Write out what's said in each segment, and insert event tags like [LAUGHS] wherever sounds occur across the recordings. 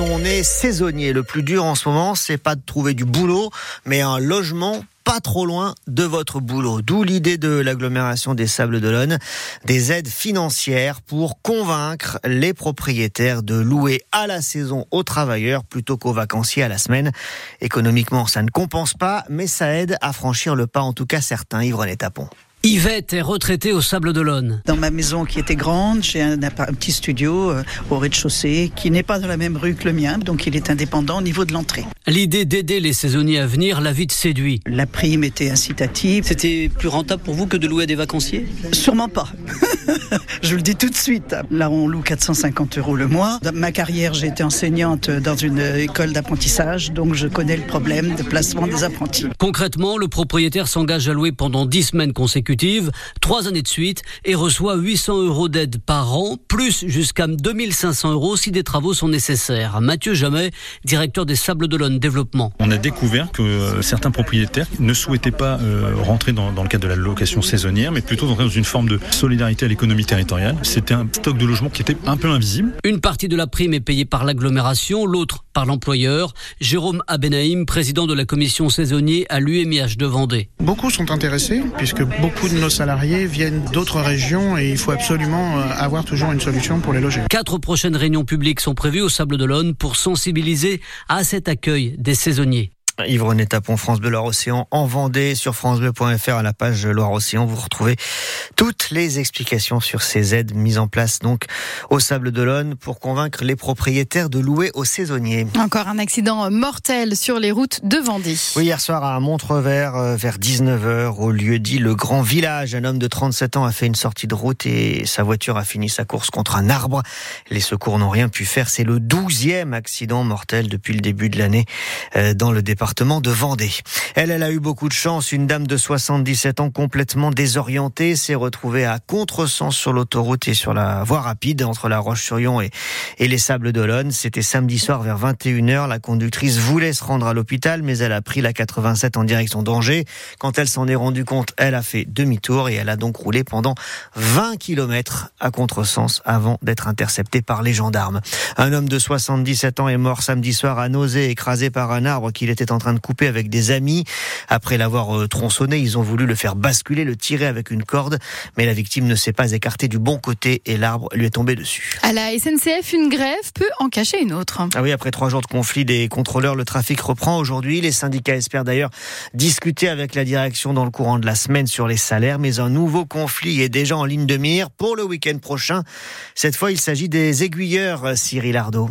on est saisonnier, le plus dur en ce moment, c'est pas de trouver du boulot, mais un logement pas trop loin de votre boulot. D'où l'idée de l'agglomération des Sables d'Olonne, des aides financières pour convaincre les propriétaires de louer à la saison aux travailleurs plutôt qu'aux vacanciers à la semaine. Économiquement, ça ne compense pas, mais ça aide à franchir le pas, en tout cas certains. Yves Tapon. Yvette est retraitée au Sable d'Olonne. Dans ma maison qui était grande, j'ai un, petit studio euh, au rez-de-chaussée qui n'est pas dans la même rue que le mien, donc il est indépendant au niveau de l'entrée. L'idée d'aider les saisonniers à venir l'a vite séduit. La prime était incitative. C'était plus rentable pour vous que de louer à des vacanciers? Sûrement pas. [LAUGHS] Je vous le dis tout de suite. Là, on loue 450 euros le mois. Dans ma carrière, j'ai été enseignante dans une école d'apprentissage, donc je connais le problème de placement des apprentis. Concrètement, le propriétaire s'engage à louer pendant 10 semaines consécutives trois années de suite, et reçoit 800 euros d'aide par an, plus jusqu'à 2500 euros si des travaux sont nécessaires. Mathieu Jamais, directeur des Sables d'Olonne Développement. On a découvert que euh, certains propriétaires ne souhaitaient pas euh, rentrer dans, le cadre de la location saisonnière, mais plutôt rentrer dans une forme de solidarité à l'économie territoriale. C'était un stock de logement qui était un peu invisible. Une partie de la prime est payée par l'agglomération, l'autre par l'employeur. Jérôme Abenaïm, président de la commission saisonnier à l'UMIH de Vendée. Beaucoup sont intéressés puisque beaucoup de nos salariés viennent d'autres régions et il faut absolument euh, avoir toujours une solution pour les loger. Quatre prochaines réunions publiques sont prévues au Sable d'Olonne pour sensibiliser à cet accueil des saisonniers. Yves René Tapon, France Bleu Loire-Océan, en Vendée, sur francebleu.fr à la page Loire-Océan. Vous retrouvez toutes les explications sur ces aides mises en place donc au Sable d'Olonne pour convaincre les propriétaires de louer aux saisonniers. Encore un accident mortel sur les routes de Vendée. Oui, hier soir à Montrevert, euh, vers 19h, au lieu dit le Grand Village, un homme de 37 ans a fait une sortie de route et sa voiture a fini sa course contre un arbre. Les secours n'ont rien pu faire. C'est le douzième accident mortel depuis le début de l'année euh, dans le département de Vendée. Elle, elle a eu beaucoup de chance. Une dame de 77 ans complètement désorientée s'est retrouvée à contresens sur l'autoroute et sur la voie rapide entre la Roche-sur-Yon et, les Sables d'Olonne. C'était samedi soir vers 21h. La conductrice voulait se rendre à l'hôpital, mais elle a pris la 87 en direction d'Angers. Quand elle s'en est rendue compte, elle a fait demi-tour et elle a donc roulé pendant 20 km à contresens avant d'être interceptée par les gendarmes. Un homme de 77 ans est mort samedi soir à nausée, écrasé par un arbre qu'il était en en train de couper avec des amis. Après l'avoir euh, tronçonné, ils ont voulu le faire basculer, le tirer avec une corde, mais la victime ne s'est pas écartée du bon côté et l'arbre lui est tombé dessus. À la SNCF, une grève peut en cacher une autre. Ah oui, après trois jours de conflit des contrôleurs, le trafic reprend aujourd'hui. Les syndicats espèrent d'ailleurs discuter avec la direction dans le courant de la semaine sur les salaires, mais un nouveau conflit est déjà en ligne de mire pour le week-end prochain. Cette fois, il s'agit des aiguilleurs, Cyril Ardo.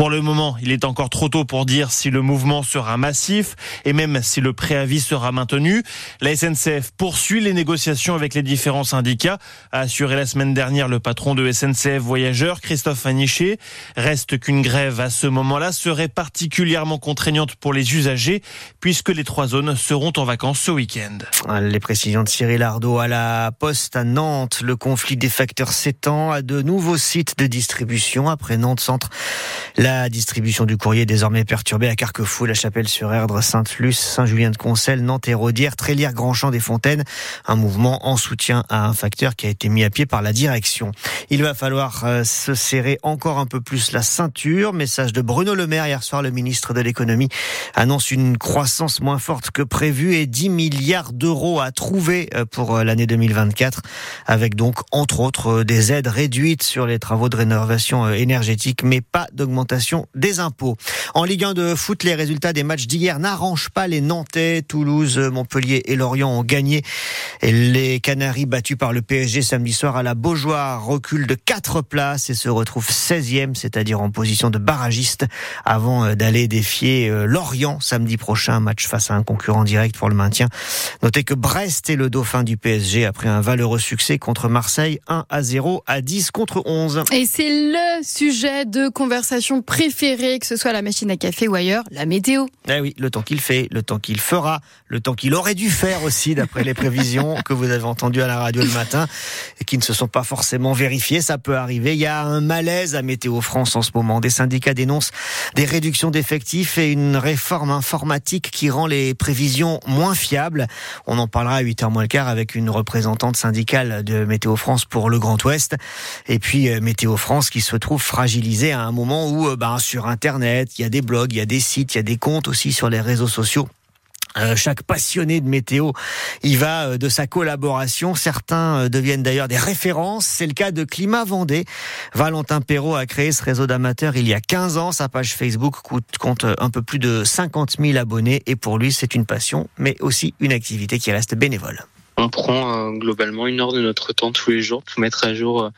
Pour le moment, il est encore trop tôt pour dire si le mouvement sera massif et même si le préavis sera maintenu. La SNCF poursuit les négociations avec les différents syndicats, a assuré la semaine dernière le patron de SNCF Voyageurs, Christophe Aniché. Reste qu'une grève à ce moment-là serait particulièrement contraignante pour les usagers puisque les trois zones seront en vacances ce week-end. Les précisions de Cyril Ardo à la Poste à Nantes. Le conflit des facteurs s'étend à de nouveaux sites de distribution après Nantes Centre. Distribution du courrier est désormais perturbée à Carquefou, La Chapelle-sur-Erdre, Sainte-Luce, Saint-Julien-de-Concelles, Nantes et Rodière, Trélière, Grandchamp des Fontaines. Un mouvement en soutien à un facteur qui a été mis à pied par la direction. Il va falloir euh, se serrer encore un peu plus la ceinture. Message de Bruno Le Maire hier soir, le ministre de l'économie annonce une croissance moins forte que prévu et 10 milliards d'euros à trouver euh, pour euh, l'année 2024 avec donc entre autres des aides réduites sur les travaux de rénovation énergétique mais pas d'augmentation des impôts. En Ligue 1 de foot, les résultats des matchs d'hier n'arrangent pas les Nantais. Toulouse, Montpellier et Lorient ont gagné. Les Canaries battus par le PSG samedi soir à la Beaujoire reculent de 4 places et se retrouvent 16e, c'est-à-dire en position de barragiste avant euh, d'aller défier euh, Lorient samedi prochain, match face à un concurrent direct pour le maintien. Notez que Brest est le dauphin du PSG après un valeureux succès contre Marseille 1 à 0 à 10 contre 11. Et c'est le sujet de conversation application préférée, que ce soit la machine à café ou ailleurs, la météo. Eh oui, le temps qu'il fait, le temps qu'il fera, le temps qu'il aurait dû faire aussi, d'après les prévisions que vous avez entendues à la radio le matin et qui ne se sont pas forcément vérifiées. Ça peut arriver. Il y a un malaise à Météo France en ce moment. Des syndicats dénoncent des réductions d'effectifs et une réforme informatique qui rend les prévisions moins fiables. On en parlera à 8h moins le quart avec une représentante syndicale de Météo France pour le Grand Ouest. Et puis euh, Météo France qui se trouve fragilisée à un moment où ben, sur Internet, il y a des blogs, il y a des sites, il y a des comptes aussi sur les réseaux sociaux. Euh, chaque passionné de météo y va euh, de sa collaboration. Certains euh, deviennent d'ailleurs des références. C'est le cas de Climat Vendée. Valentin Perrault a créé ce réseau d'amateurs il y a 15 ans. Sa page Facebook compte un peu plus de 50 000 abonnés et pour lui c'est une passion mais aussi une activité qui reste bénévole. On prend euh, globalement une heure de notre temps tous les jours pour mettre à jour euh,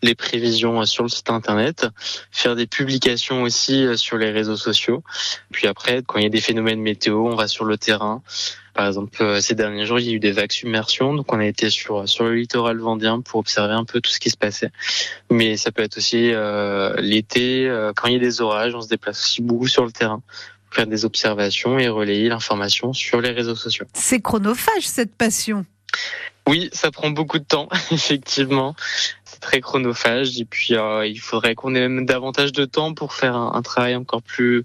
les prévisions euh, sur le site internet, faire des publications aussi sur les réseaux sociaux. Puis après, quand il y a des phénomènes météo, on va sur le terrain. Par exemple, ces derniers jours, il y a eu des vagues submersion, donc on a été sur sur le littoral vendéen pour observer un peu tout ce qui se passait. Mais ça peut être aussi euh, l'été, quand il y a des orages, on se déplace aussi beaucoup sur le terrain pour faire des observations et relayer l'information sur les réseaux sociaux. C'est chronophage cette passion. Oui, ça prend beaucoup de temps, [LAUGHS] effectivement. Très chronophage et puis euh, il faudrait qu'on ait même davantage de temps pour faire un, un, travail encore plus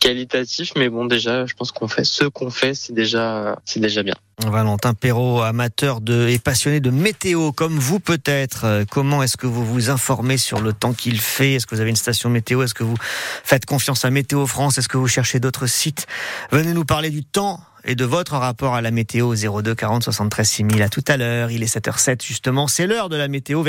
qualitatif. Mais bon, déjà, je pense qu'on fait ce qu'on fait, c'est déjà, c'est déjà bien. Valentin Perrault, amateur de et passionné de météo, comme vous peut-être. Euh, comment est-ce que vous vous informez sur le temps qu'il fait? Est-ce que vous avez une station météo? Est-ce que vous faites confiance à Météo France? Est-ce que vous cherchez d'autres sites? Venez nous parler du temps et de votre rapport à la météo 02 40 73 6000 à tout à l'heure. Il est 7h07 justement, c'est l'heure de la météo